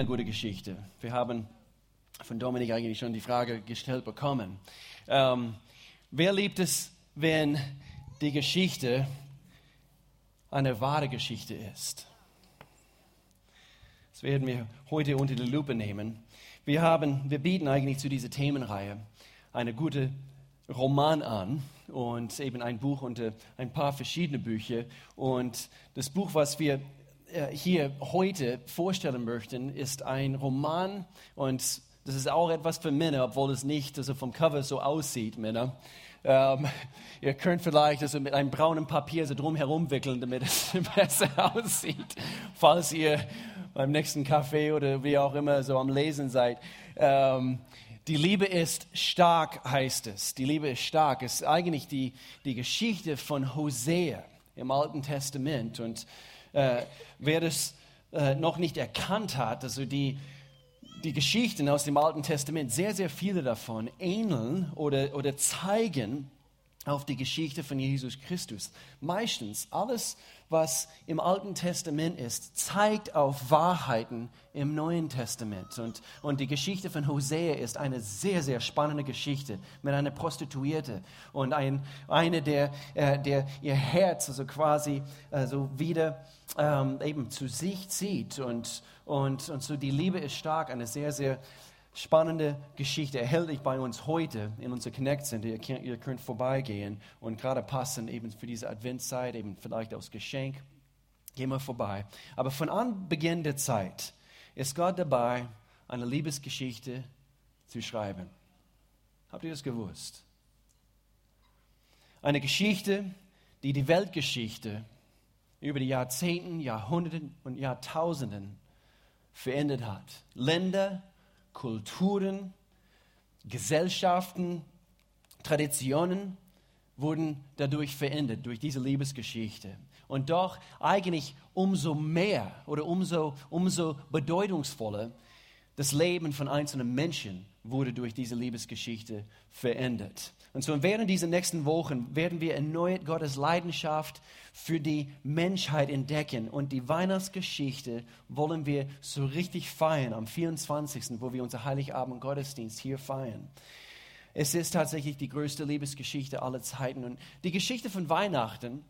eine gute Geschichte. Wir haben von Dominik eigentlich schon die Frage gestellt bekommen. Ähm, wer liebt es, wenn die Geschichte eine wahre Geschichte ist? Das werden wir heute unter die Lupe nehmen. Wir, haben, wir bieten eigentlich zu dieser Themenreihe eine gute Roman an und eben ein Buch und ein paar verschiedene Bücher. Und das Buch, was wir äh, hier heute vorstellen möchten, ist ein Roman und das ist auch etwas für Männer, obwohl es nicht also vom Cover so aussieht, Männer. Ähm, ihr könnt vielleicht also mit einem braunen Papier so drumherum wickeln, damit es besser aussieht, falls ihr beim nächsten Kaffee oder wie auch immer so am Lesen seid. Ähm, die Liebe ist stark, heißt es. Die Liebe ist stark. Es ist eigentlich die, die Geschichte von Hosea im Alten Testament. Und äh, wer das äh, noch nicht erkannt hat, also die, die Geschichten aus dem Alten Testament, sehr, sehr viele davon ähneln oder, oder zeigen auf die Geschichte von Jesus Christus. Meistens alles, was im Alten Testament ist, zeigt auf Wahrheiten im Neuen Testament. Und, und die Geschichte von Hosea ist eine sehr, sehr spannende Geschichte mit einer Prostituierte und ein, eine, der, äh, der ihr Herz also quasi also wieder ähm, eben zu sich zieht. Und, und, und so die Liebe ist stark, eine sehr, sehr spannende Geschichte erhältlich bei uns heute in unserer Connect Center. Ihr könnt, ihr könnt vorbeigehen und gerade passen eben für diese Adventszeit, eben vielleicht als Geschenk. Gehen wir vorbei. Aber von Anbeginn der Zeit ist Gott dabei, eine Liebesgeschichte zu schreiben. Habt ihr das gewusst? Eine Geschichte, die die Weltgeschichte über die Jahrzehnten, Jahrhunderten und Jahrtausenden verändert hat. Länder, Kulturen, Gesellschaften, Traditionen wurden dadurch verändert, durch diese Liebesgeschichte. Und doch eigentlich umso mehr oder umso, umso bedeutungsvoller das Leben von einzelnen Menschen wurde durch diese Liebesgeschichte verändert. Und so während dieser nächsten Wochen werden wir erneut Gottes Leidenschaft für die Menschheit entdecken. Und die Weihnachtsgeschichte wollen wir so richtig feiern am 24., wo wir unser Heiligabend Gottesdienst hier feiern. Es ist tatsächlich die größte Liebesgeschichte aller Zeiten. Und die Geschichte von Weihnachten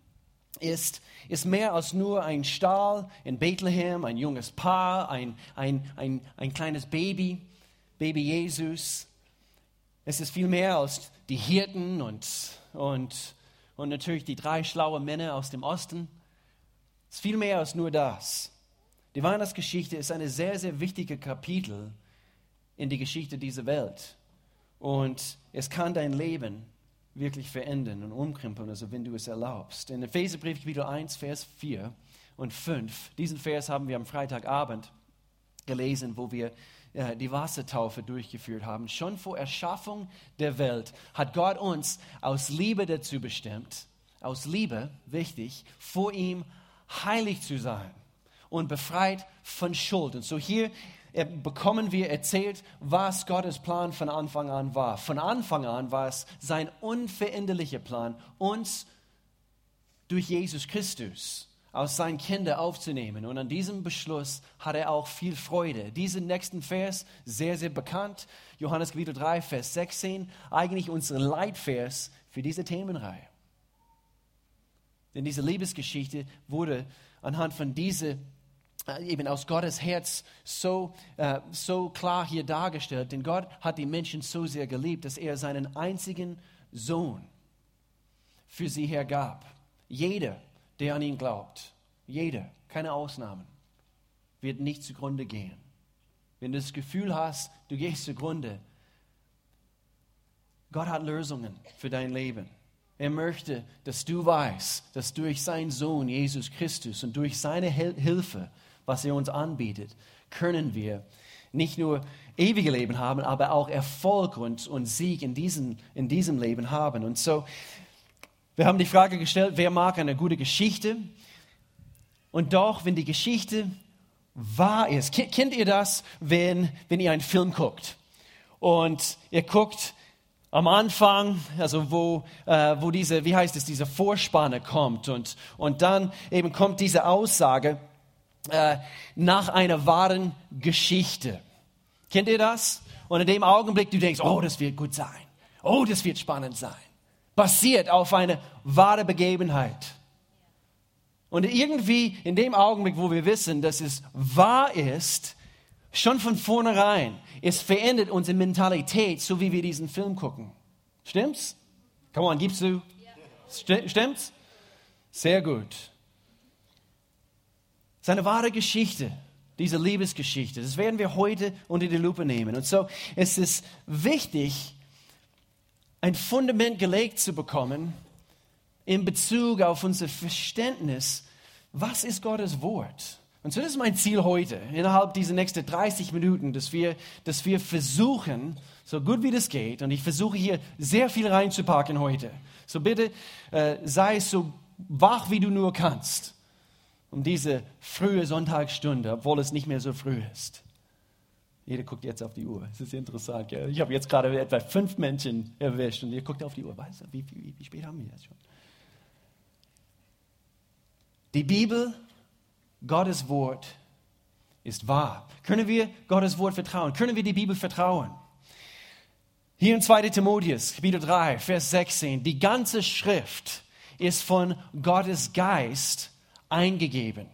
ist, ist mehr als nur ein Stall in Bethlehem, ein junges Paar, ein, ein, ein, ein kleines Baby, Baby Jesus. Es ist viel mehr als die Hirten und, und, und natürlich die drei schlauen Männer aus dem Osten. Es ist viel mehr als nur das. Die Weihnachtsgeschichte ist ein sehr, sehr wichtiges Kapitel in die Geschichte dieser Welt. Und es kann dein Leben wirklich verändern und umkrempeln, also wenn du es erlaubst. In Epheserbrief Kapitel 1, Vers 4 und 5, diesen Vers haben wir am Freitagabend gelesen, wo wir äh, die Wassertaufe durchgeführt haben. Schon vor Erschaffung der Welt hat Gott uns aus Liebe dazu bestimmt, aus Liebe, wichtig, vor ihm heilig zu sein und befreit von Schuld. Und so hier äh, bekommen wir erzählt, was Gottes Plan von Anfang an war. Von Anfang an war es sein unveränderlicher Plan, uns durch Jesus Christus aus seinen Kindern aufzunehmen. Und an diesem Beschluss hat er auch viel Freude. Diesen nächsten Vers, sehr, sehr bekannt, Johannes Kapitel 3, Vers 16, eigentlich unser Leitvers für diese Themenreihe. Denn diese Liebesgeschichte wurde anhand von dieser, äh, eben aus Gottes Herz so, äh, so klar hier dargestellt. Denn Gott hat die Menschen so sehr geliebt, dass er seinen einzigen Sohn für sie hergab. Jeder, der an ihn glaubt, jeder, keine Ausnahmen, wird nicht zugrunde gehen. Wenn du das Gefühl hast, du gehst zugrunde, Gott hat Lösungen für dein Leben. Er möchte, dass du weißt, dass durch seinen Sohn Jesus Christus und durch seine Hilfe, was er uns anbietet, können wir nicht nur ewige Leben haben, aber auch Erfolg und, und Sieg in diesem, in diesem Leben haben. Und so wir haben die Frage gestellt, wer mag eine gute Geschichte? Und doch, wenn die Geschichte wahr ist, kennt ihr das, wenn, wenn ihr einen Film guckt? Und ihr guckt am Anfang, also wo, äh, wo diese, wie heißt es, diese Vorspanne kommt und, und dann eben kommt diese Aussage, äh, nach einer wahren Geschichte. Kennt ihr das? Und in dem Augenblick, du denkst, oh, das wird gut sein. Oh, das wird spannend sein. Basiert auf eine wahre Begebenheit. Und irgendwie in dem Augenblick, wo wir wissen, dass es wahr ist, schon von vornherein, es verändert unsere Mentalität, so wie wir diesen Film gucken. Stimmt's? Come on, gibst du? Stimmt's? Sehr gut. Es ist eine wahre Geschichte, diese Liebesgeschichte. Das werden wir heute unter die Lupe nehmen. Und so es ist wichtig, ein Fundament gelegt zu bekommen in Bezug auf unser Verständnis, was ist Gottes Wort? Und so das ist mein Ziel heute, innerhalb dieser nächsten 30 Minuten, dass wir, dass wir versuchen, so gut wie das geht, und ich versuche hier sehr viel reinzupacken heute. So bitte äh, sei so wach, wie du nur kannst, um diese frühe Sonntagsstunde, obwohl es nicht mehr so früh ist. Jeder guckt jetzt auf die Uhr. Das ist interessant. Gell? Ich habe jetzt gerade etwa fünf Menschen erwischt und ihr guckt auf die Uhr. Weißt du, wie, wie, wie spät haben wir jetzt schon? Die Bibel Gottes Wort ist wahr. Können wir Gottes Wort vertrauen? Können wir die Bibel vertrauen? Hier in 2. Timotheus, Kapitel 3, Vers 16, die ganze Schrift ist von Gottes Geist eingegeben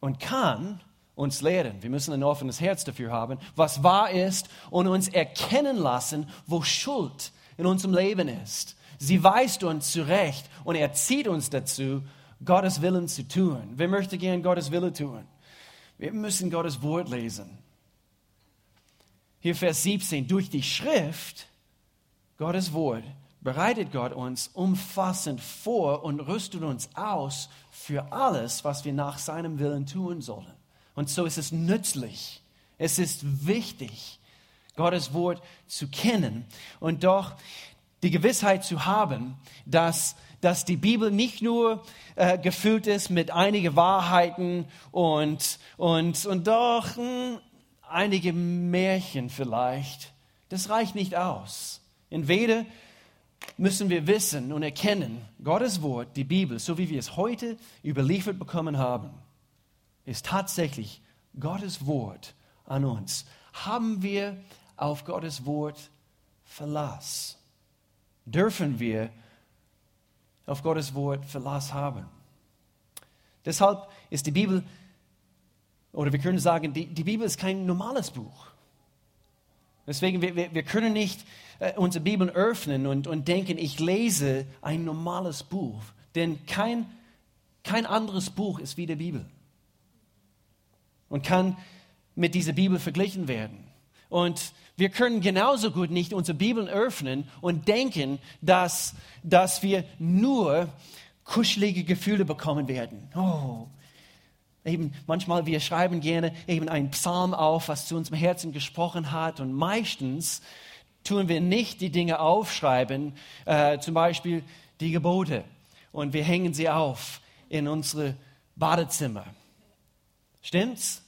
und kann uns lehren. Wir müssen ein offenes Herz dafür haben, was wahr ist und uns erkennen lassen, wo Schuld in unserem Leben ist. Sie weist uns zurecht und erzieht uns dazu, Gottes Willen zu tun. Wer möchte gern Gottes Wille tun? Wir müssen Gottes Wort lesen. Hier Vers 17, durch die Schrift, Gottes Wort, bereitet Gott uns umfassend vor und rüstet uns aus für alles, was wir nach seinem Willen tun sollen. Und so ist es nützlich, es ist wichtig, Gottes Wort zu kennen und doch die Gewissheit zu haben, dass dass die Bibel nicht nur äh, gefüllt ist mit einigen Wahrheiten und, und, und doch mh, hm, einige Märchen vielleicht. Das reicht nicht aus. Entweder müssen wir wissen und erkennen, Gottes Wort, die Bibel, so wie wir es heute überliefert bekommen haben, ist tatsächlich Gottes Wort an uns. Haben wir auf Gottes Wort Verlass? Dürfen wir auf Gottes Wort Verlass haben. Deshalb ist die Bibel, oder wir können sagen, die, die Bibel ist kein normales Buch. Deswegen, wir, wir, können nicht äh, unsere Bibel öffnen und, und denken, ich lese ein normales Buch. Denn kein, kein anderes Buch ist wie die Bibel. Und kann mit dieser Bibel verglichen werden. Und wir können genauso gut nicht unsere Bibeln öffnen und denken, dass, dass wir nur kuschelige Gefühle bekommen werden. Oh, eben manchmal wir schreiben gerne eben einen Psalm auf, was zu unserem Herzen gesprochen hat und meistens tun wir nicht die Dinge aufschreiben, äh, zum Beispiel die Gebote und wir hängen sie auf in unsere Badezimmer. Stimmt's?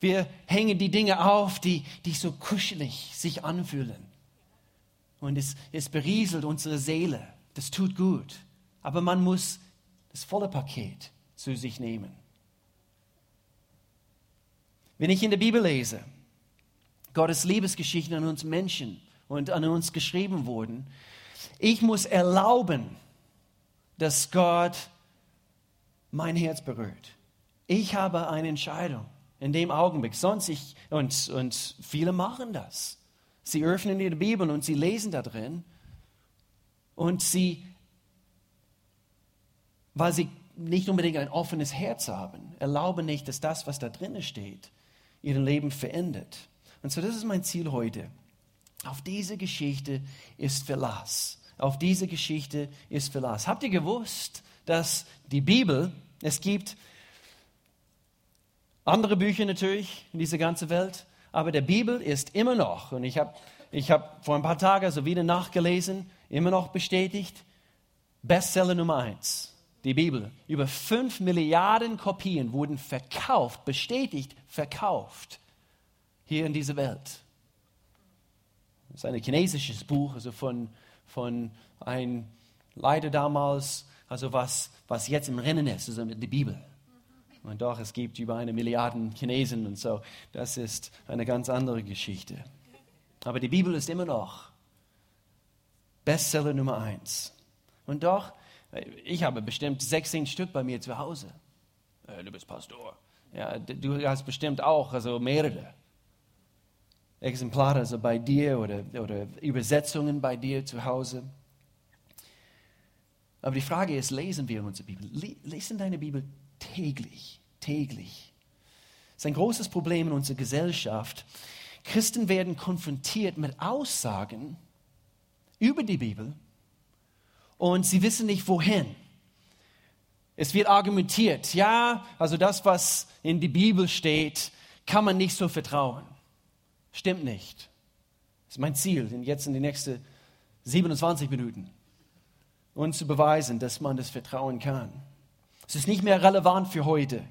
Wir hängen die Dinge auf, die, die so kuschelig sich anfühlen. Und es, es berieselt unsere Seele. Das tut gut. Aber man muss das volle Paket zu sich nehmen. Wenn ich in der Bibel lese, Gottes Liebesgeschichten an uns Menschen und an uns geschrieben wurden, ich muss erlauben, dass Gott mein Herz berührt. Ich habe eine Entscheidung in dem Augenblick. Sonst ich, und, und viele machen das. Sie öffnen ihre Bibel und sie lesen da drin und sie, weil sie nicht unbedingt ein offenes Herz haben, erlauben nicht, dass das, was da drin steht, ihr Leben verändert. Und so, das ist mein Ziel heute. Auf diese Geschichte ist Verlass. Auf diese Geschichte ist Verlass. Habt ihr gewusst, dass die Bibel, es gibt andere Bücher natürlich in dieser ganzen Welt, aber der Bibel ist immer noch, und ich habe ich hab vor ein paar Tagen so wieder nachgelesen, immer noch bestätigt, Bestseller Nummer eins, die Bibel. Über fünf Milliarden Kopien wurden verkauft, bestätigt, verkauft hier in dieser Welt. Das ist ein chinesisches Buch, also von, von einem Leiter damals, also was, was jetzt im Rennen ist, also die Bibel. Und doch, es gibt über eine Milliarde Chinesen und so. Das ist eine ganz andere Geschichte. Aber die Bibel ist immer noch Bestseller Nummer eins. Und doch, ich habe bestimmt 16 Stück bei mir zu Hause. Äh, du bist Pastor. Ja, du hast bestimmt auch also mehrere Exemplare also bei dir oder, oder Übersetzungen bei dir zu Hause. Aber die Frage ist, lesen wir unsere Bibel? Lesen deine Bibel täglich, täglich. Das ist ein großes Problem in unserer Gesellschaft. Christen werden konfrontiert mit Aussagen über die Bibel und sie wissen nicht wohin. Es wird argumentiert, ja, also das, was in die Bibel steht, kann man nicht so vertrauen. Stimmt nicht. Das ist mein Ziel, jetzt in den nächsten 27 Minuten, uns zu beweisen, dass man das vertrauen kann. Es ist nicht mehr relevant für heute.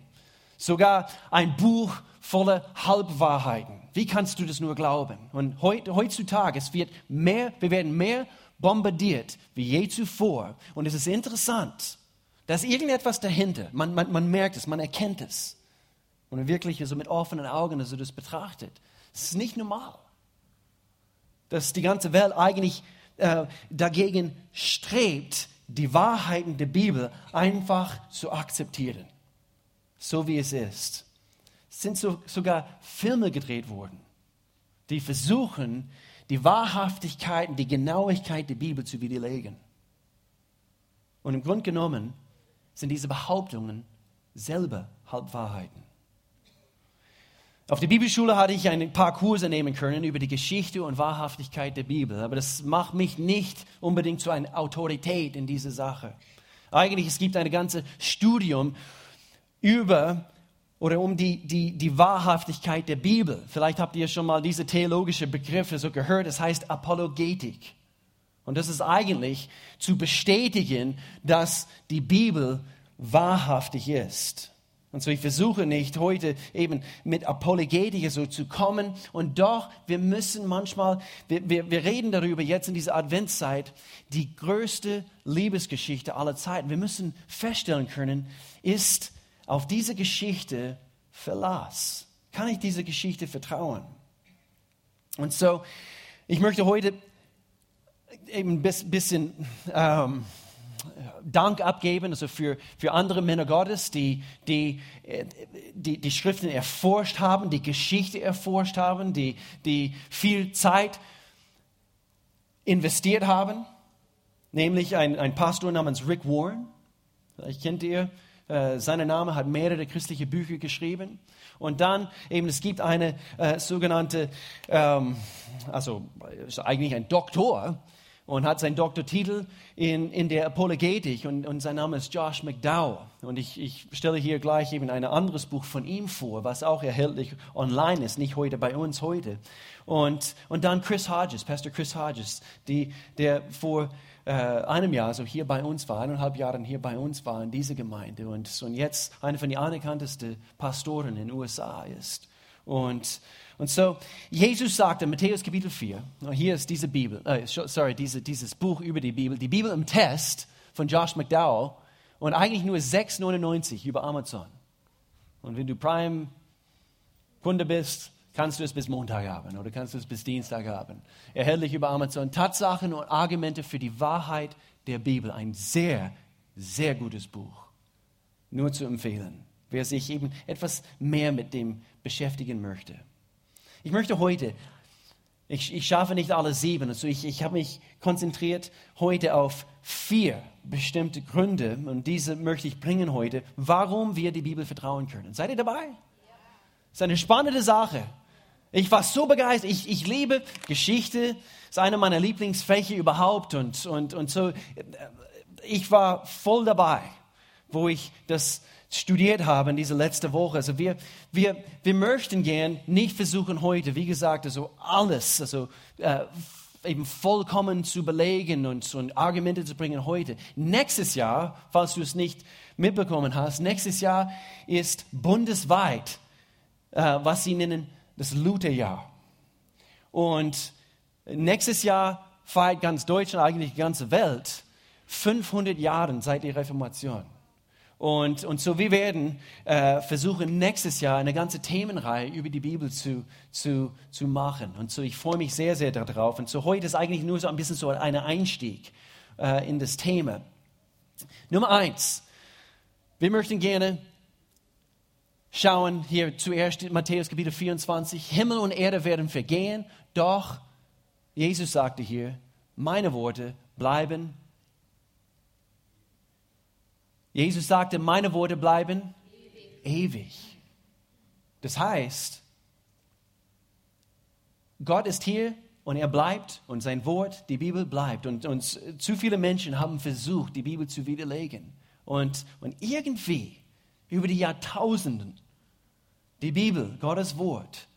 Sogar ein Buch voller Halbwahrheiten. Wie kannst du das nur glauben? Und heutzutage, es wird mehr, wir werden mehr bombardiert wie je zuvor. Und es ist interessant, dass irgendetwas dahinter, man, man, man merkt es, man erkennt es. Und wirklich so mit offenen Augen also das betrachtet. Es ist nicht normal, dass die ganze Welt eigentlich äh, dagegen strebt, die Wahrheiten der Bibel einfach zu akzeptieren, so wie es ist. Es sind so, sogar Filme gedreht worden, die versuchen, die Wahrhaftigkeit und die Genauigkeit der Bibel zu widerlegen. Und im Grunde genommen sind diese Behauptungen selber Halbwahrheiten. Auf der Bibelschule hatte ich ein paar Kurse nehmen können über die Geschichte und Wahrhaftigkeit der Bibel, aber das macht mich nicht unbedingt zu einer Autorität in dieser Sache. Eigentlich es gibt ein ganzes Studium über oder um die, die, die Wahrhaftigkeit der Bibel. Vielleicht habt ihr schon mal diese theologischen Begriffe so gehört. Das heißt Apologetik. Und das ist eigentlich zu bestätigen, dass die Bibel wahrhaftig ist. Und so, ich versuche nicht heute eben mit Apologetik so zu kommen. Und doch, wir müssen manchmal, wir, wir, wir reden darüber jetzt in dieser Adventszeit, die größte Liebesgeschichte aller Zeiten. Wir müssen feststellen können, ist auf diese Geschichte Verlass? Kann ich dieser Geschichte vertrauen? Und so, ich möchte heute eben ein bisschen ähm, Dank abgeben also für, für andere Männer Gottes, die die, die die Schriften erforscht haben, die Geschichte erforscht haben, die, die viel Zeit investiert haben. Nämlich ein, ein Pastor namens Rick Warren. Vielleicht kennt ihr äh, sein Name hat mehrere christliche Bücher geschrieben. Und dann eben, es gibt eine äh, sogenannte, ähm, also ist eigentlich ein Doktor und hat seinen Doktortitel in, in der Apologetik und, und sein Name ist Josh McDowell. Und ich, ich stelle hier gleich eben ein anderes Buch von ihm vor, was auch erhältlich online ist, nicht heute bei uns heute. Und, und dann Chris Hodges, Pastor Chris Hodges, die, der vor äh, einem Jahr so hier bei uns war, eineinhalb Jahren hier bei uns war in dieser Gemeinde und, und jetzt eine von den anerkanntesten Pastoren in den USA ist. Und, und so, Jesus sagte in Matthäus Kapitel 4, hier ist diese Bibel, äh, sorry, diese, dieses Buch über die Bibel, die Bibel im Test von Josh McDowell und eigentlich nur 6,99 über Amazon. Und wenn du Prime-Kunde bist, kannst du es bis Montag haben oder kannst du es bis Dienstag haben. Erhältlich über Amazon. Tatsachen und Argumente für die Wahrheit der Bibel. Ein sehr, sehr gutes Buch. Nur zu empfehlen, wer sich eben etwas mehr mit dem beschäftigen möchte. Ich möchte heute, ich, ich schaffe nicht alle sieben, also ich, ich habe mich konzentriert heute auf vier bestimmte Gründe und diese möchte ich bringen heute, warum wir die Bibel vertrauen können. Seid ihr dabei? Das ist eine spannende Sache. Ich war so begeistert. Ich, ich liebe Geschichte. Ist eine meiner Lieblingsfächer überhaupt. Und, und, und so, ich war voll dabei, wo ich das studiert habe in dieser letzten Woche. Also wir, wir, wir möchten gern nicht versuchen heute, wie gesagt, also alles, also äh, eben vollkommen zu belegen und, und Argumente zu bringen heute. Nächstes Jahr, falls du es nicht mitbekommen hast, nächstes Jahr ist bundesweit, äh, was sie nennen, das Lutherjahr. Und nächstes Jahr feiert ganz Deutschland, eigentlich die ganze Welt, 500 Jahre seit der Reformation. Und, und so, wir werden äh, versuchen, nächstes Jahr eine ganze Themenreihe über die Bibel zu, zu, zu machen. Und so, ich freue mich sehr, sehr darauf. Und so, heute ist eigentlich nur so ein bisschen so ein Einstieg äh, in das Thema. Nummer eins. Wir möchten gerne schauen hier zuerst Matthäus Kapitel 24. Himmel und Erde werden vergehen, doch Jesus sagte hier, meine Worte bleiben Jesus sagte, meine Worte bleiben ewig. ewig. Das heißt, Gott ist hier und er bleibt und sein Wort, die Bibel bleibt. Und, und zu viele Menschen haben versucht, die Bibel zu widerlegen. Und, und irgendwie über die Jahrtausenden, die Bibel, Gottes Wort,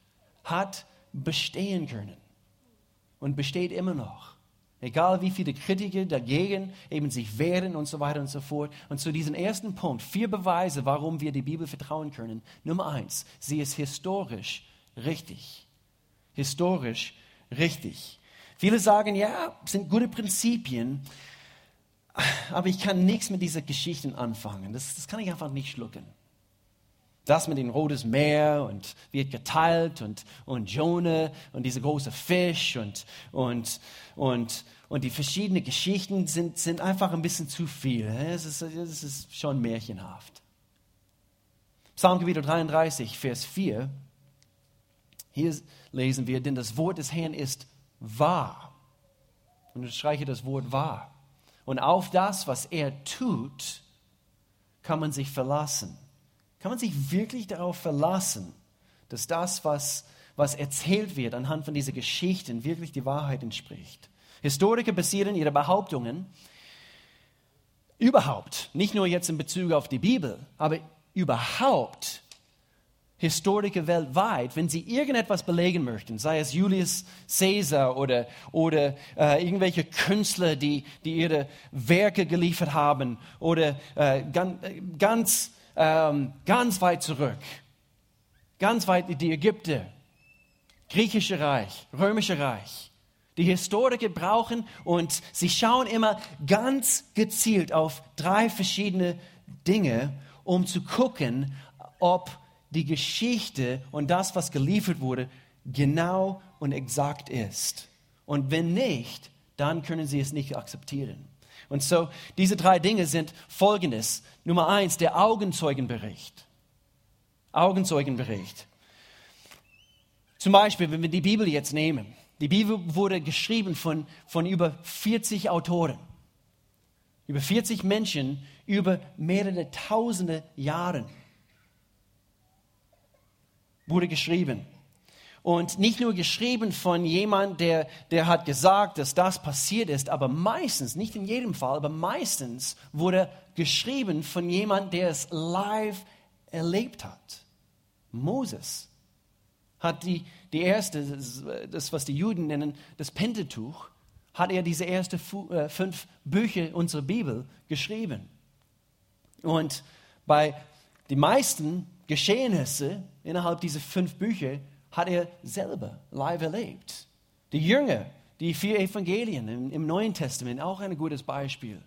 hat bestehen können und besteht immer noch. Egal wie viele Kritiker dagegen eben sich wehren und so weiter und so fort. Und zu diesem ersten Punkt, vier Beweise, warum wir die Bibel vertrauen können. Nummer eins, sie ist historisch richtig. Historisch richtig. Viele sagen, ja, sind gute Prinzipien, aber ich kann nichts mit diesen Geschichten anfangen. Das, das kann ich einfach nicht schlucken. Das mit dem Rotes Meer und wird geteilt und, und Jonah und dieser große Fisch und, und, und, und die verschiedenen Geschichten sind, sind einfach ein bisschen zu viel. Es ist, es ist schon märchenhaft. Psalmgebiet 33, Vers 4. Hier lesen wir, denn das Wort des Herrn ist wahr. Und ich streiche das Wort wahr. Und auf das, was er tut, kann man sich verlassen. Kann man sich wirklich darauf verlassen, dass das, was, was erzählt wird anhand von dieser Geschichten, wirklich die Wahrheit entspricht? Historiker basieren ihre Behauptungen überhaupt, nicht nur jetzt in Bezug auf die Bibel, aber überhaupt Historiker weltweit, wenn sie irgendetwas belegen möchten, sei es Julius Caesar oder, oder äh, irgendwelche Künstler, die, die ihre Werke geliefert haben oder äh, ganz, ganz ähm, ganz weit zurück, ganz weit in die Ägypter, griechische Reich, römische Reich. Die Historiker brauchen und sie schauen immer ganz gezielt auf drei verschiedene Dinge, um zu gucken, ob die Geschichte und das, was geliefert wurde, genau und exakt ist. Und wenn nicht, dann können sie es nicht akzeptieren. Und so, diese drei Dinge sind folgendes. Nummer eins, der Augenzeugenbericht. Augenzeugenbericht. Zum Beispiel, wenn wir die Bibel jetzt nehmen. Die Bibel wurde geschrieben von, von über 40 Autoren. Über 40 Menschen über mehrere tausende Jahre wurde geschrieben. Und nicht nur geschrieben von jemand, der, der hat gesagt, dass das passiert ist, aber meistens, nicht in jedem Fall, aber meistens wurde geschrieben von jemand, der es live erlebt hat. Moses hat die, die erste, das was die Juden nennen, das Pentateuch, hat er diese ersten äh, fünf Bücher unserer Bibel geschrieben. Und bei den meisten Geschehnisse innerhalb dieser fünf Bücher hat er selber live erlebt. Die Jünger, die vier Evangelien im, im Neuen Testament, auch ein gutes Beispiel.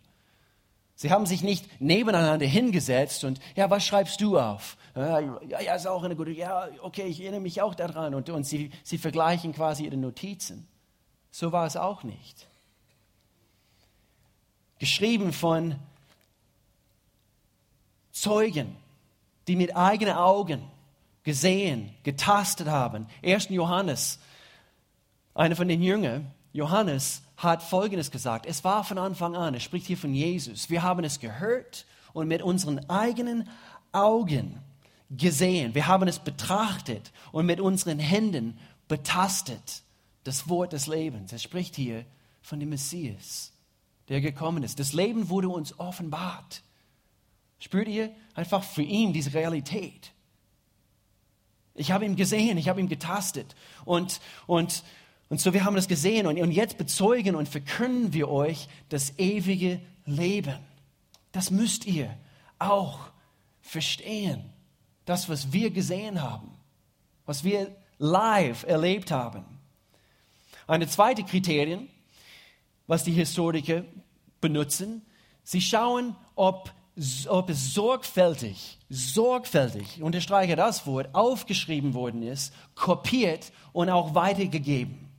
Sie haben sich nicht nebeneinander hingesetzt und, ja, was schreibst du auf? Ja, ja, ist auch eine gute, ja, okay, ich erinnere mich auch daran. Und, und sie, sie vergleichen quasi ihre Notizen. So war es auch nicht. Geschrieben von Zeugen, die mit eigenen Augen gesehen, getastet haben. 1. Johannes, einer von den Jüngern, Johannes, hat Folgendes gesagt. Es war von Anfang an, er spricht hier von Jesus. Wir haben es gehört und mit unseren eigenen Augen gesehen. Wir haben es betrachtet und mit unseren Händen betastet. Das Wort des Lebens. Er spricht hier von dem Messias, der gekommen ist. Das Leben wurde uns offenbart. Spürt ihr einfach für ihn diese Realität? Ich habe ihn gesehen, ich habe ihn getastet. Und, und, und so, wir haben das gesehen. Und, und jetzt bezeugen und verkünden wir euch das ewige Leben. Das müsst ihr auch verstehen. Das, was wir gesehen haben, was wir live erlebt haben. Eine zweite Kriterium, was die Historiker benutzen, sie schauen, ob ob es sorgfältig, sorgfältig, ich unterstreiche das Wort, aufgeschrieben worden ist, kopiert und auch weitergegeben.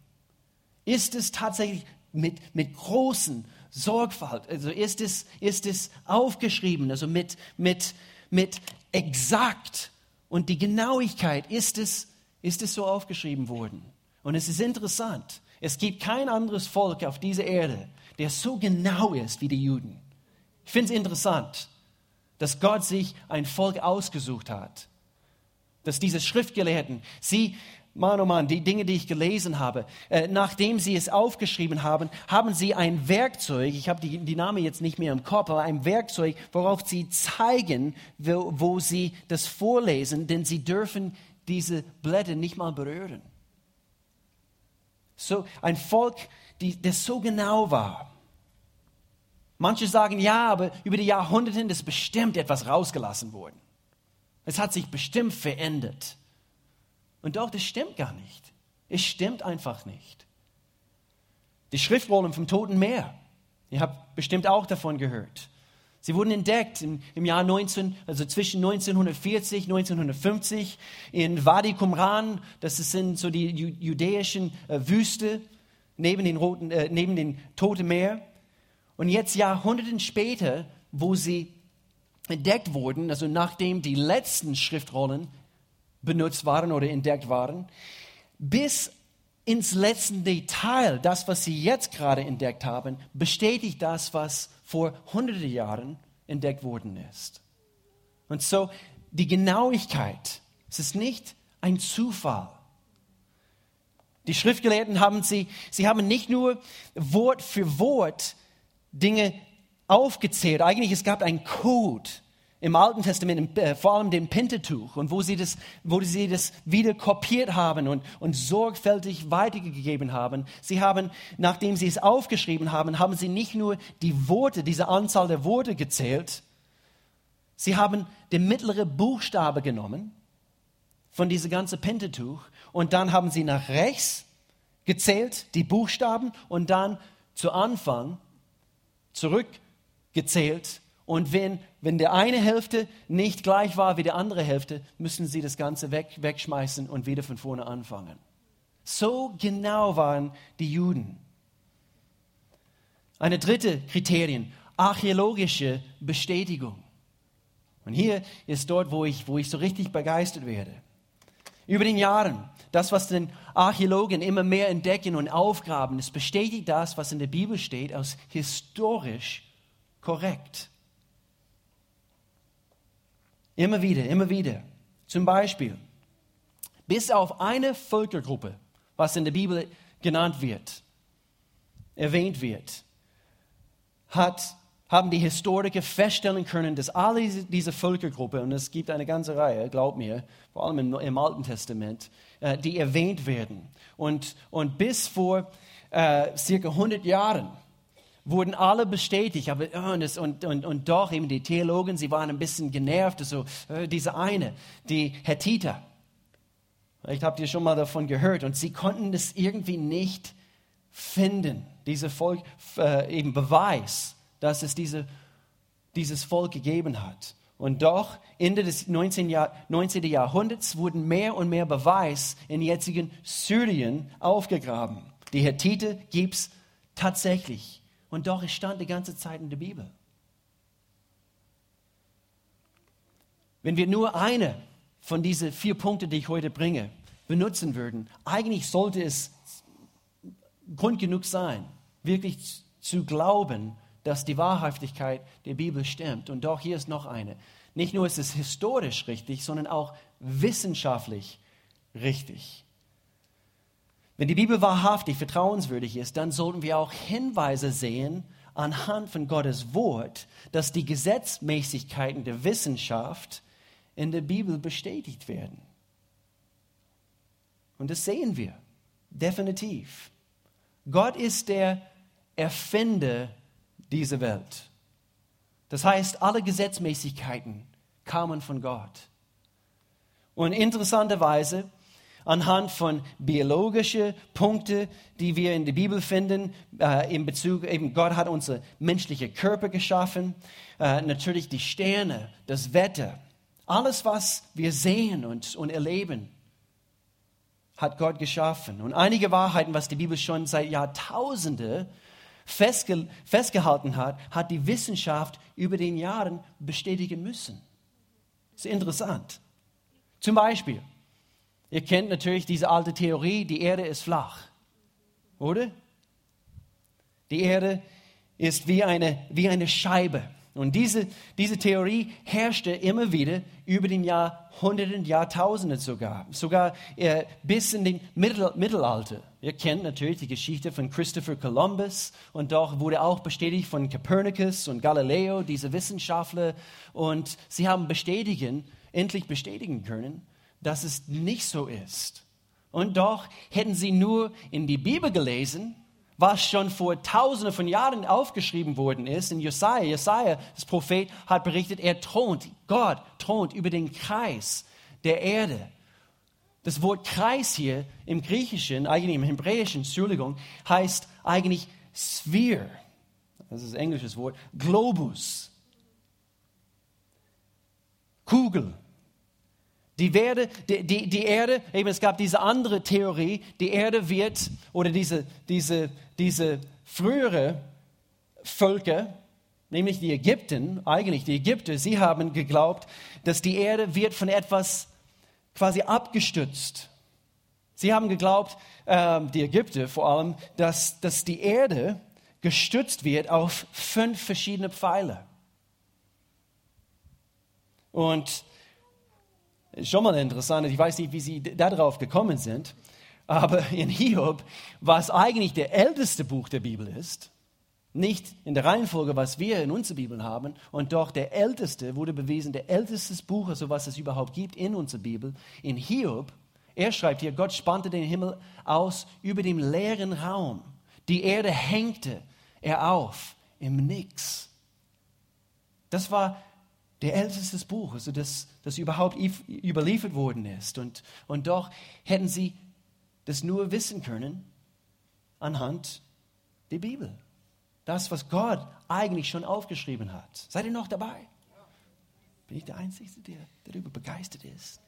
Ist es tatsächlich mit, mit großen Sorgfalt, also ist es, ist es aufgeschrieben, also mit, mit, mit exakt und die Genauigkeit ist es, ist es so aufgeschrieben worden. Und es ist interessant, es gibt kein anderes Volk auf dieser Erde, der so genau ist wie die Juden. Ich finde es interessant, dass Gott sich ein Volk ausgesucht hat, dass diese Schriftgelehrten, sie, Mann, oh Mann, die Dinge, die ich gelesen habe, äh, nachdem sie es aufgeschrieben haben, haben sie ein Werkzeug, ich habe die, die Name jetzt nicht mehr im Kopf, aber ein Werkzeug, worauf sie zeigen, wo, wo sie das vorlesen, denn sie dürfen diese Blätter nicht mal berühren. So ein Volk, die, das so genau war. Manche sagen, ja, aber über die Jahrhunderte ist bestimmt etwas rausgelassen worden. Es hat sich bestimmt verändert. Und doch, das stimmt gar nicht. Es stimmt einfach nicht. Die Schriftrollen vom Toten Meer, ihr habt bestimmt auch davon gehört. Sie wurden entdeckt im, im Jahr 19, also zwischen 1940 1950 in Wadi Qumran, das sind so die jüdischen äh, Wüste neben den, Roten, äh, neben den Toten Meer. Und jetzt Jahrhunderten später, wo sie entdeckt wurden, also nachdem die letzten Schriftrollen benutzt waren oder entdeckt waren, bis ins letzte Detail, das, was sie jetzt gerade entdeckt haben, bestätigt das, was vor hunderte Jahren entdeckt worden ist. Und so die Genauigkeit, es ist nicht ein Zufall. Die Schriftgelehrten haben sie, sie haben nicht nur Wort für Wort Dinge aufgezählt. Eigentlich es gab einen Code im Alten Testament, äh, vor allem dem Pentateuch, und wo sie das, wo sie das wieder kopiert haben und, und sorgfältig weitergegeben haben. Sie haben, nachdem sie es aufgeschrieben haben, haben sie nicht nur die Worte, diese Anzahl der Worte gezählt, sie haben den mittleren Buchstabe genommen von diesem ganzen Pentateuch und dann haben sie nach rechts gezählt, die Buchstaben, und dann zu Anfang zurückgezählt. Und wenn, wenn der eine Hälfte nicht gleich war wie die andere Hälfte, müssen sie das Ganze weg, wegschmeißen und wieder von vorne anfangen. So genau waren die Juden. Eine dritte Kriterien, archäologische Bestätigung. Und hier ist dort, wo ich, wo ich so richtig begeistert werde. Über den Jahren, das, was den Archäologen immer mehr entdecken und aufgraben, es bestätigt das, was in der Bibel steht, als historisch korrekt. Immer wieder, immer wieder. Zum Beispiel, bis auf eine Völkergruppe, was in der Bibel genannt wird, erwähnt wird, hat haben die Historiker feststellen können, dass alle diese Völkergruppen, und es gibt eine ganze Reihe, glaub mir, vor allem im, im Alten Testament, äh, die erwähnt werden. Und, und bis vor äh, circa 100 Jahren wurden alle bestätigt, aber und, das, und, und, und doch eben die Theologen, sie waren ein bisschen genervt, also äh, diese eine, die Hethiter. Vielleicht habt ihr schon mal davon gehört und sie konnten das irgendwie nicht finden, diese Volk, äh, eben Beweis dass es diese, dieses Volk gegeben hat. Und doch, Ende des 19. Jahr, 19. Jahrhunderts wurden mehr und mehr Beweis in jetzigen Syrien aufgegraben. Die Hethite gibt es tatsächlich. Und doch, es stand die ganze Zeit in der Bibel. Wenn wir nur eine von diesen vier Punkten, die ich heute bringe, benutzen würden, eigentlich sollte es Grund genug sein, wirklich zu glauben, dass die Wahrhaftigkeit der Bibel stimmt. Und doch hier ist noch eine. Nicht nur ist es historisch richtig, sondern auch wissenschaftlich richtig. Wenn die Bibel wahrhaftig vertrauenswürdig ist, dann sollten wir auch Hinweise sehen anhand von Gottes Wort, dass die Gesetzmäßigkeiten der Wissenschaft in der Bibel bestätigt werden. Und das sehen wir definitiv. Gott ist der Erfinder diese Welt. Das heißt, alle Gesetzmäßigkeiten kamen von Gott. Und interessanterweise, anhand von biologischen Punkten, die wir in der Bibel finden, äh, in Bezug, eben Gott hat unsere menschliche Körper geschaffen, äh, natürlich die Sterne, das Wetter, alles, was wir sehen und, und erleben, hat Gott geschaffen. Und einige Wahrheiten, was die Bibel schon seit Jahrtausenden festge festgehalten hat, hat die Wissenschaft über den Jahren bestätigen müssen. Das ist interessant. Zum Beispiel, ihr kennt natürlich diese alte Theorie, die Erde ist flach, oder? Die Erde ist wie eine, wie eine Scheibe. Und diese, diese Theorie herrschte immer wieder über den Jahrhunderten, Jahrtausenden sogar, sogar äh, bis in den Mittel, Mittelalter. Ihr kennt natürlich die Geschichte von Christopher Columbus und doch wurde auch bestätigt von Copernicus und Galileo, diese Wissenschaftler. Und sie haben bestätigen, endlich bestätigen können, dass es nicht so ist. Und doch hätten sie nur in die Bibel gelesen, was schon vor tausenden von Jahren aufgeschrieben worden ist. In Jesaja, Jesaja, das Prophet, hat berichtet, er thront, Gott thront über den Kreis der Erde. Das Wort Kreis hier im Griechischen, eigentlich im Hebräischen, Entschuldigung, heißt eigentlich Sphere. Das ist das englische Wort. Globus. Kugel. Die, Werde, die, die, die, Erde, eben es gab diese andere Theorie, die Erde wird, oder diese, diese, diese frühere Völker, nämlich die Ägypten, eigentlich die Ägypter, sie haben geglaubt, dass die Erde wird von etwas quasi abgestützt. Sie haben geglaubt, äh, die Ägypter vor allem, dass, dass die Erde gestützt wird auf fünf verschiedene Pfeile. Und schon mal interessant, ich weiß nicht, wie Sie darauf gekommen sind, aber in Hiob, was eigentlich der älteste Buch der Bibel ist, nicht in der Reihenfolge, was wir in unserer Bibel haben, und doch der älteste, wurde bewiesen, der älteste Buch, also was es überhaupt gibt in unserer Bibel, in Hiob, er schreibt hier, Gott spannte den Himmel aus über dem leeren Raum. Die Erde hängte er auf im Nix. Das war der älteste Buch, also das, das überhaupt überliefert worden ist. Und, und doch hätten sie das nur wissen können anhand der Bibel. Das, was Gott eigentlich schon aufgeschrieben hat. Seid ihr noch dabei? Bin ich der Einzige, der darüber begeistert ist?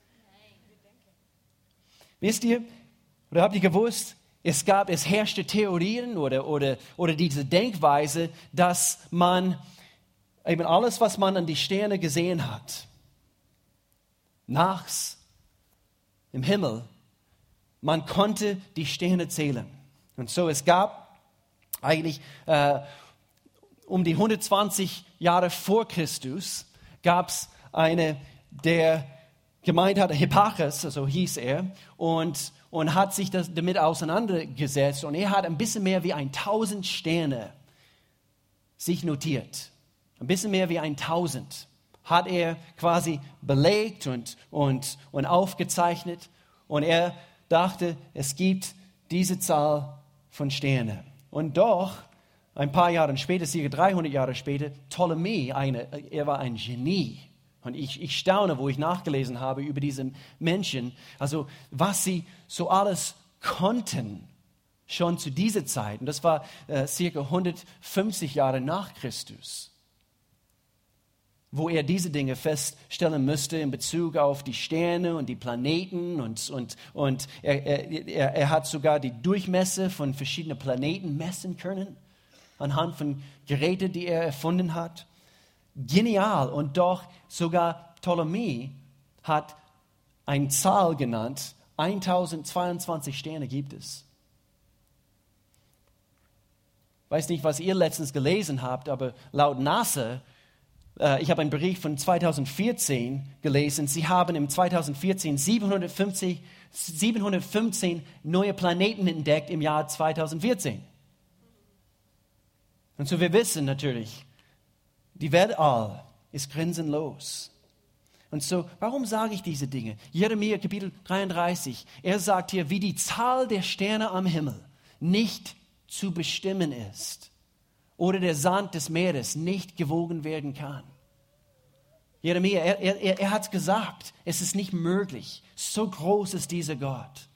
Wisst ihr, oder habt ihr gewusst, es gab, es herrschte Theorien oder, oder, oder diese Denkweise, dass man eben alles, was man an die Sterne gesehen hat, nachts im Himmel, man konnte die Sterne zählen. Und so es gab eigentlich äh, um die 120 Jahre vor Christus gab es eine, der gemeint hat, Hipparchus, so hieß er, und, und hat sich das, damit auseinandergesetzt. Und er hat ein bisschen mehr wie ein tausend Sterne sich notiert. Ein bisschen mehr wie ein Tausend hat er quasi belegt und, und, und aufgezeichnet. Und er dachte, es gibt diese Zahl von Sternen. Und doch, ein paar Jahre später, circa 300 Jahre später, Ptolemy, eine, er war ein Genie. Und ich, ich staune, wo ich nachgelesen habe über diese Menschen, also was sie so alles konnten schon zu dieser Zeit. Und das war äh, circa 150 Jahre nach Christus wo er diese Dinge feststellen müsste in Bezug auf die Sterne und die Planeten und, und, und er, er, er hat sogar die Durchmesser von verschiedenen Planeten messen können anhand von Geräten, die er erfunden hat. Genial und doch sogar Ptolemy hat eine Zahl genannt, 1022 Sterne gibt es. Weiß nicht, was ihr letztens gelesen habt, aber laut NASA ich habe einen Bericht von 2014 gelesen. Sie haben im 2014 750, 715 neue Planeten entdeckt im Jahr 2014. Und so wir wissen natürlich, die Weltall ist grenzenlos. Und so, warum sage ich diese Dinge? Jeremia Kapitel 33, er sagt hier, wie die Zahl der Sterne am Himmel nicht zu bestimmen ist oder der Sand des Meeres nicht gewogen werden kann. Jeremia, er, er, er hat gesagt, es ist nicht möglich. So groß ist dieser Gott.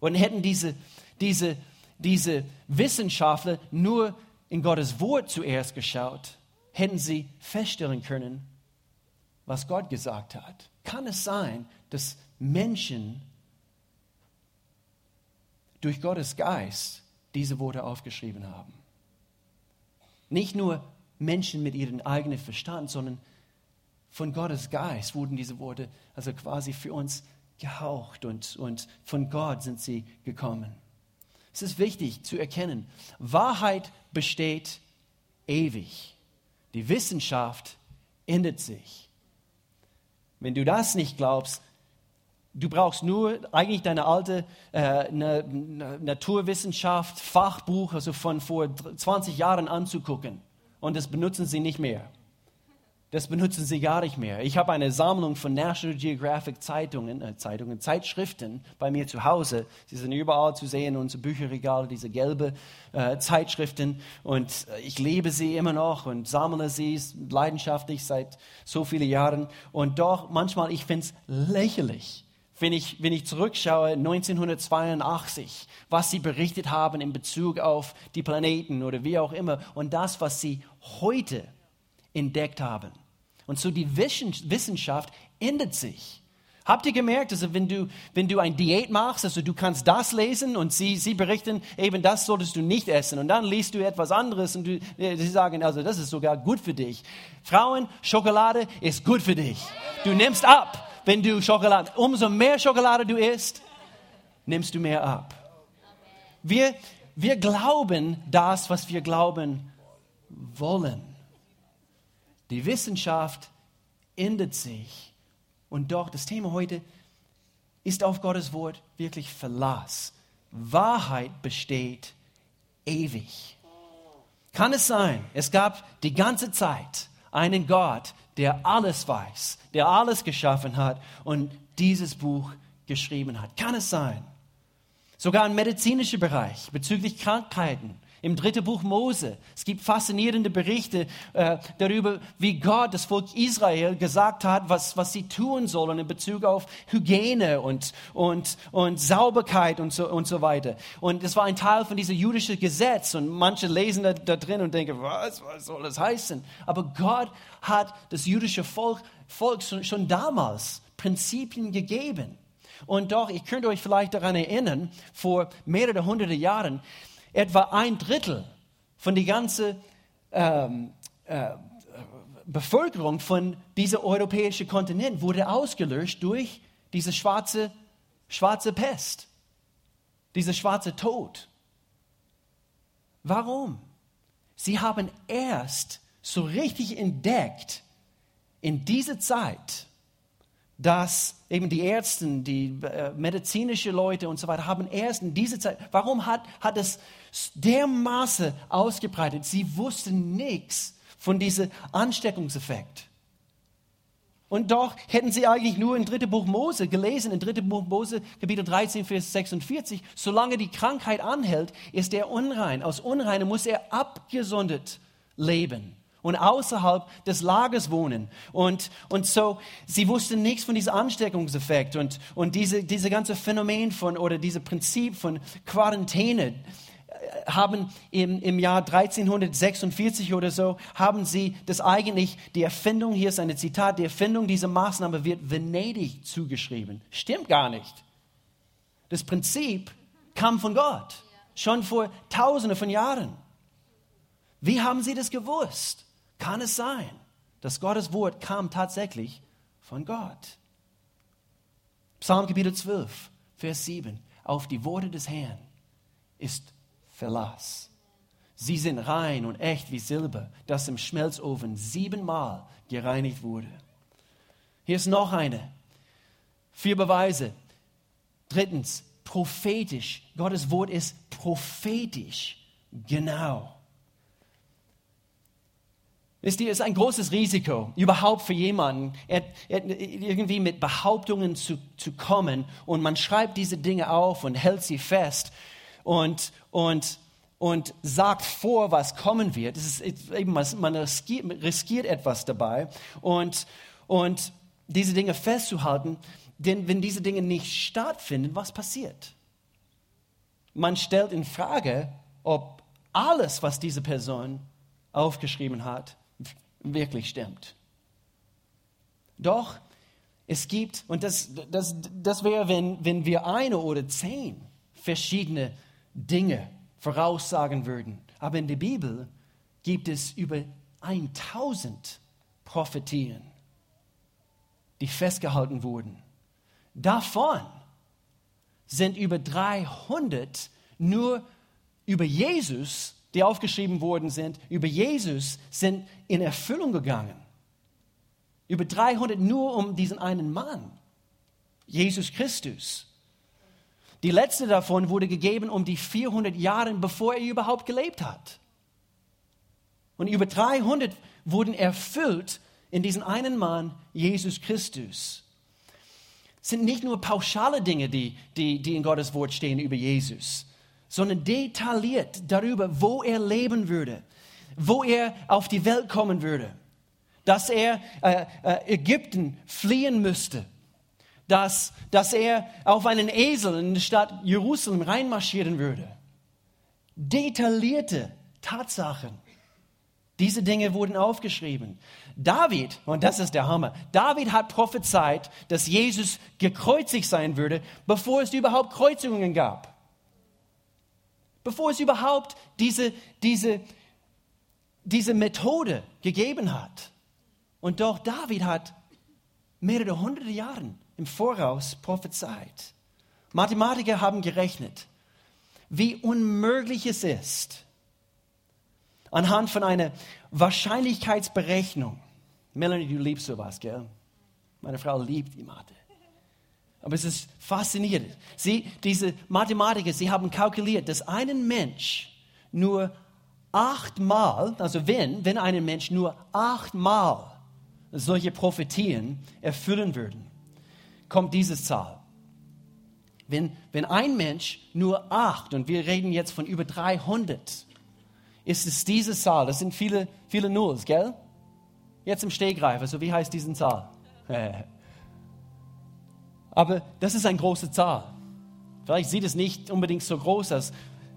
Und hätten diese, diese, diese Wissenschaftler nur in Gottes Wort zuerst geschaut, hätten sie feststellen können, was Gott gesagt hat. Kann es sein, dass Menschen durch Gottes Geist diese Worte aufgeschrieben haben? Nicht nur Menschen mit ihrem eigenen Verstand, sondern von Gottes Geist wurden diese Worte also quasi für uns gehaucht und, und von Gott sind sie gekommen. Es ist wichtig zu erkennen, Wahrheit besteht ewig. Die Wissenschaft ändert sich. Wenn du das nicht glaubst, du brauchst nur eigentlich deine alte äh, Naturwissenschaft, Fachbuch, also von vor 20 Jahren anzugucken. Und das benutzen sie nicht mehr. Das benutzen sie gar nicht mehr. Ich habe eine Sammlung von National Geographic Zeitungen, äh, Zeitungen, Zeitschriften bei mir zu Hause. Sie sind überall zu sehen, unsere Bücherregale, diese gelbe äh, Zeitschriften. Und äh, ich liebe sie immer noch und sammle sie leidenschaftlich seit so vielen Jahren. Und doch manchmal, ich finde es lächerlich, wenn ich, wenn ich zurückschaue, 1982, was sie berichtet haben in Bezug auf die Planeten oder wie auch immer und das, was sie heute entdeckt haben. Und so die Wissenschaft ändert sich. Habt ihr gemerkt, also wenn du, wenn du ein Diät machst, also du kannst das lesen und sie, sie berichten, eben das solltest du nicht essen. Und dann liest du etwas anderes und du, äh, sie sagen, also das ist sogar gut für dich. Frauen, Schokolade ist gut für dich. Du nimmst ab, wenn du Schokolade, umso mehr Schokolade du isst, nimmst du mehr ab. Wir, wir glauben das, was wir glauben wollen. Die Wissenschaft ändert sich. Und doch, das Thema heute ist auf Gottes Wort wirklich Verlass. Wahrheit besteht ewig. Kann es sein, es gab die ganze Zeit einen Gott, der alles weiß, der alles geschaffen hat und dieses Buch geschrieben hat? Kann es sein? Sogar im medizinischen Bereich bezüglich Krankheiten im dritten Buch Mose. Es gibt faszinierende Berichte äh, darüber, wie Gott das Volk Israel gesagt hat, was, was sie tun sollen in Bezug auf Hygiene und, und, und Sauberkeit und so, und so weiter. Und es war ein Teil von diesem jüdischen Gesetz und manche lesen da, da drin und denken, was, was soll das heißen? Aber Gott hat das jüdische Volk, Volk schon, schon damals Prinzipien gegeben. Und doch, ich könnte euch vielleicht daran erinnern, vor mehreren hunderte Jahren, etwa ein Drittel von der ganzen ähm, äh, Bevölkerung von diesem europäischen Kontinent wurde ausgelöscht durch diese schwarze, schwarze Pest, dieser schwarze Tod. Warum? Sie haben erst so richtig entdeckt in dieser Zeit, dass eben die Ärzte, die äh, medizinische Leute und so weiter haben erst in dieser Zeit, warum hat, hat es dermaßen ausgebreitet? Sie wussten nichts von diesem Ansteckungseffekt. Und doch hätten sie eigentlich nur in 3. Buch Mose gelesen, in 3. Buch Mose, Kapitel 13, Vers 46, solange die Krankheit anhält, ist er unrein. Aus Unreine muss er abgesondert leben und außerhalb des Lagers wohnen. Und, und so, sie wussten nichts von diesem Ansteckungseffekt und, und diese, diese ganze Phänomen von, oder dieses Prinzip von Quarantäne äh, haben im, im Jahr 1346 oder so, haben sie das eigentlich, die Erfindung, hier ist ein Zitat, die Erfindung dieser Maßnahme wird Venedig zugeschrieben. Stimmt gar nicht. Das Prinzip kam von Gott, schon vor tausende von Jahren. Wie haben sie das gewusst? Kann es sein, dass Gottes Wort kam tatsächlich von Gott? Psalm Kapitel 12, Vers 7. Auf die Worte des Herrn ist Verlass. Sie sind rein und echt wie Silber, das im Schmelzofen siebenmal gereinigt wurde. Hier ist noch eine. Vier Beweise. Drittens, prophetisch. Gottes Wort ist prophetisch. Genau. Wisst ihr, ist ein großes Risiko, überhaupt für jemanden, irgendwie mit Behauptungen zu, zu kommen und man schreibt diese Dinge auf und hält sie fest und, und, und sagt vor, was kommen wird. Es ist eben, man riskiert, riskiert etwas dabei und, und diese Dinge festzuhalten, denn wenn diese Dinge nicht stattfinden, was passiert? Man stellt in Frage, ob alles, was diese Person aufgeschrieben hat, wirklich stimmt. Doch es gibt, und das, das, das wäre, wenn, wenn wir eine oder zehn verschiedene Dinge voraussagen würden. Aber in der Bibel gibt es über 1000 Prophetien, die festgehalten wurden. Davon sind über 300 nur über Jesus, die aufgeschrieben worden sind, über Jesus sind in Erfüllung gegangen. Über 300 nur um diesen einen Mann, Jesus Christus. Die letzte davon wurde gegeben um die 400 Jahre, bevor er überhaupt gelebt hat. Und über 300 wurden erfüllt in diesen einen Mann, Jesus Christus. Es sind nicht nur pauschale Dinge, die, die, die in Gottes Wort stehen über Jesus, sondern detailliert darüber, wo er leben würde, wo er auf die Welt kommen würde, dass er äh, äh, Ägypten fliehen müsste, dass, dass er auf einen Esel in die Stadt Jerusalem reinmarschieren würde. Detaillierte Tatsachen. Diese Dinge wurden aufgeschrieben. David, und das ist der Hammer, David hat prophezeit, dass Jesus gekreuzigt sein würde, bevor es überhaupt Kreuzigungen gab. Bevor es überhaupt diese, diese, diese Methode gegeben hat. Und doch David hat mehrere hunderte Jahre im Voraus prophezeit. Mathematiker haben gerechnet, wie unmöglich es ist, anhand von einer Wahrscheinlichkeitsberechnung. Melanie, du liebst sowas, gell? Meine Frau liebt die Mathe. Aber es ist faszinierend. Sie, diese Mathematiker, sie haben kalkuliert, dass ein Mensch nur achtmal, also wenn, wenn ein Mensch nur achtmal solche Prophetien erfüllen würden, kommt diese Zahl. Wenn, wenn ein Mensch nur acht, und wir reden jetzt von über 300, ist es diese Zahl. Das sind viele, viele Nulls, gell? Jetzt im Stegreif, also wie heißt diese Zahl? Aber das ist eine große Zahl. Vielleicht sieht es nicht unbedingt so groß aus.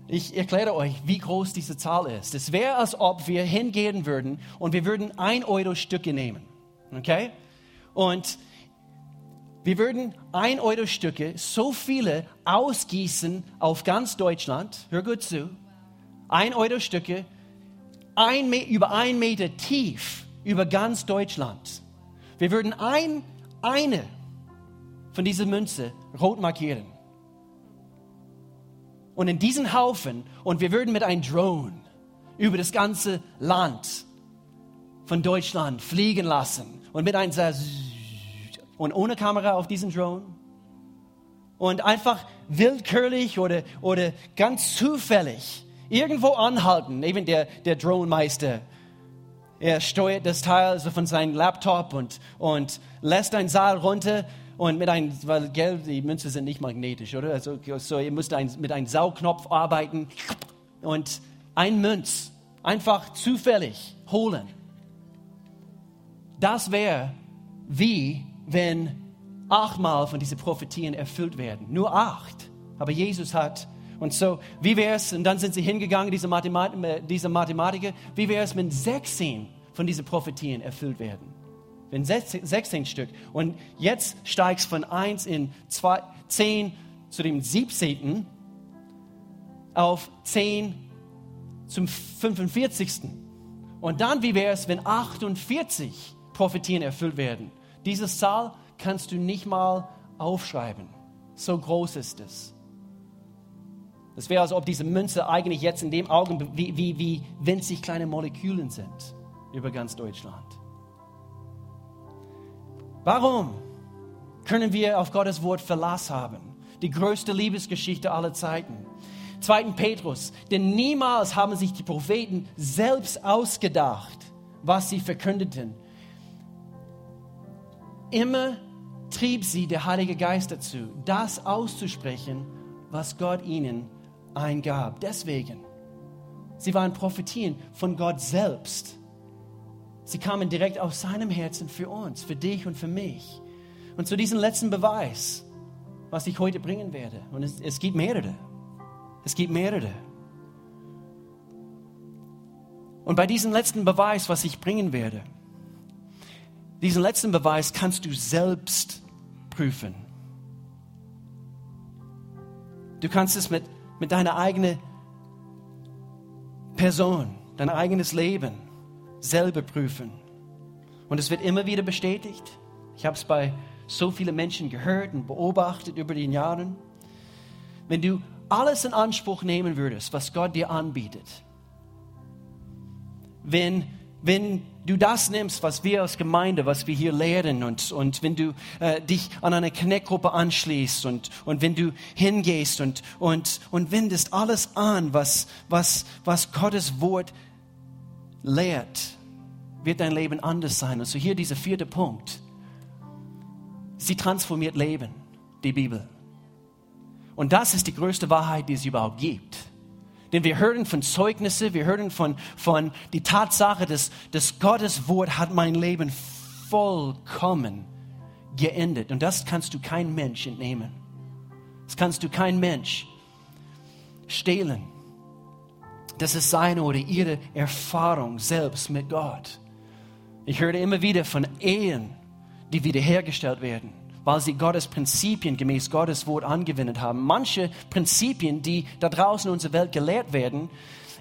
Ich erkläre euch, wie groß diese Zahl ist. Es wäre, als ob wir hingehen würden und wir würden ein Euro Stücke nehmen. Okay? Und wir würden ein Euro Stücke so viele ausgießen auf ganz Deutschland. Hör gut zu. Ein Euro Stücke ein, über ein Meter tief über ganz Deutschland. Wir würden ein, eine von dieser Münze rot markieren. Und in diesen Haufen, und wir würden mit einem Drone über das ganze Land von Deutschland fliegen lassen und mit einem und ohne Kamera auf diesen Drone und einfach willkürlich oder, oder ganz zufällig irgendwo anhalten. Eben der, der Drohnenmeister, er steuert das Teil also von seinem Laptop und, und lässt ein Saal runter und mit einem, weil Geld, die Münze sind nicht magnetisch, oder? Also, so, ihr müsst ein, mit einem Saugknopf arbeiten und ein Münz einfach zufällig holen. Das wäre wie wenn achtmal von diesen Prophetien erfüllt werden. Nur acht. Aber Jesus hat. Und so, wie wäre es, und dann sind sie hingegangen, diese, Mathemat diese Mathematiker, wie wäre es, wenn 16 von diesen Prophetien erfüllt werden? Wenn 16, 16 Stück. Und jetzt steigst von 1 in 2, 10 zu dem 17. auf 10 zum 45. Und dann, wie wäre es, wenn 48 Prophetien erfüllt werden. Diese Zahl kannst du nicht mal aufschreiben. So groß ist es. Es wäre, als ob diese Münze eigentlich jetzt in dem Augenblick wie, wie, wie winzig kleine Molekülen sind über ganz Deutschland. Warum können wir auf Gottes Wort Verlass haben? Die größte Liebesgeschichte aller Zeiten. 2. Petrus, denn niemals haben sich die Propheten selbst ausgedacht, was sie verkündeten, Immer trieb sie der Heilige Geist dazu, das auszusprechen, was Gott ihnen eingab. Deswegen, sie waren Prophetien von Gott selbst. Sie kamen direkt aus seinem Herzen für uns, für dich und für mich. Und zu diesem letzten Beweis, was ich heute bringen werde, und es, es gibt mehrere, es gibt mehrere. Und bei diesem letzten Beweis, was ich bringen werde, diesen letzten Beweis kannst du selbst prüfen. Du kannst es mit, mit deiner eigenen Person, dein eigenes Leben selber prüfen. Und es wird immer wieder bestätigt. Ich habe es bei so vielen Menschen gehört und beobachtet über die Jahre. Wenn du alles in Anspruch nehmen würdest, was Gott dir anbietet, wenn, wenn du das nimmst, was wir als Gemeinde, was wir hier lehren und, und wenn du äh, dich an eine Connect-Gruppe anschließt und, und wenn du hingehst und, und, und wendest alles an, was, was, was Gottes Wort lehrt, wird dein Leben anders sein. Und so hier dieser vierte Punkt. Sie transformiert Leben, die Bibel. Und das ist die größte Wahrheit, die es überhaupt gibt. Denn wir hören von Zeugnisse, wir hören von, von die Tatsache, dass, dass Gottes Wort hat mein Leben vollkommen geändert. Und das kannst du kein Mensch entnehmen. Das kannst du kein Mensch stehlen. Das ist seine oder ihre Erfahrung selbst mit Gott. Ich höre immer wieder von Ehen, die wiederhergestellt werden weil sie Gottes Prinzipien gemäß Gottes Wort angewendet haben. Manche Prinzipien, die da draußen in unserer Welt gelehrt werden,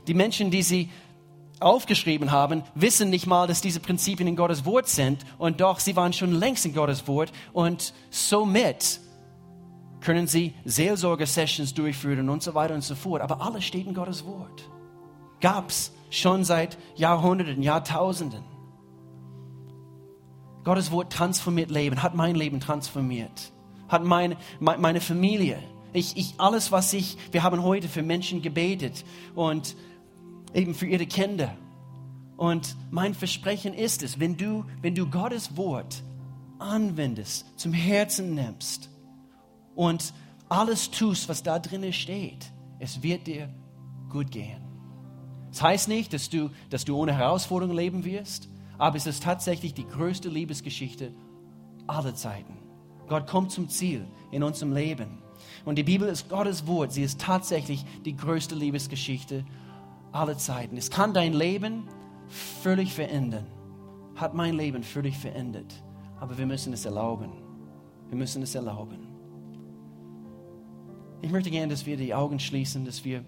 die Menschen, die sie aufgeschrieben haben, wissen nicht mal, dass diese Prinzipien in Gottes Wort sind und doch sie waren schon längst in Gottes Wort und somit können sie Seelsorge-Sessions durchführen und so weiter und so fort. Aber alles steht in Gottes Wort. Gab's schon seit Jahrhunderten, Jahrtausenden. Gottes Wort transformiert Leben, hat mein Leben transformiert, hat mein, meine Familie. Ich, ich, alles, was ich, wir haben heute für Menschen gebetet und eben für ihre Kinder. Und mein Versprechen ist es, wenn du, wenn du Gottes Wort anwendest, zum Herzen nimmst und alles tust, was da drinnen steht, es wird dir gut gehen. Das heißt nicht, dass du, dass du ohne Herausforderungen leben wirst aber es ist tatsächlich die größte Liebesgeschichte aller Zeiten. Gott kommt zum Ziel in unserem Leben. Und die Bibel ist Gottes Wort. Sie ist tatsächlich die größte Liebesgeschichte aller Zeiten. Es kann dein Leben völlig verändern. Hat mein Leben völlig verändert. Aber wir müssen es erlauben. Wir müssen es erlauben. Ich möchte gerne, dass wir die Augen schließen, dass wir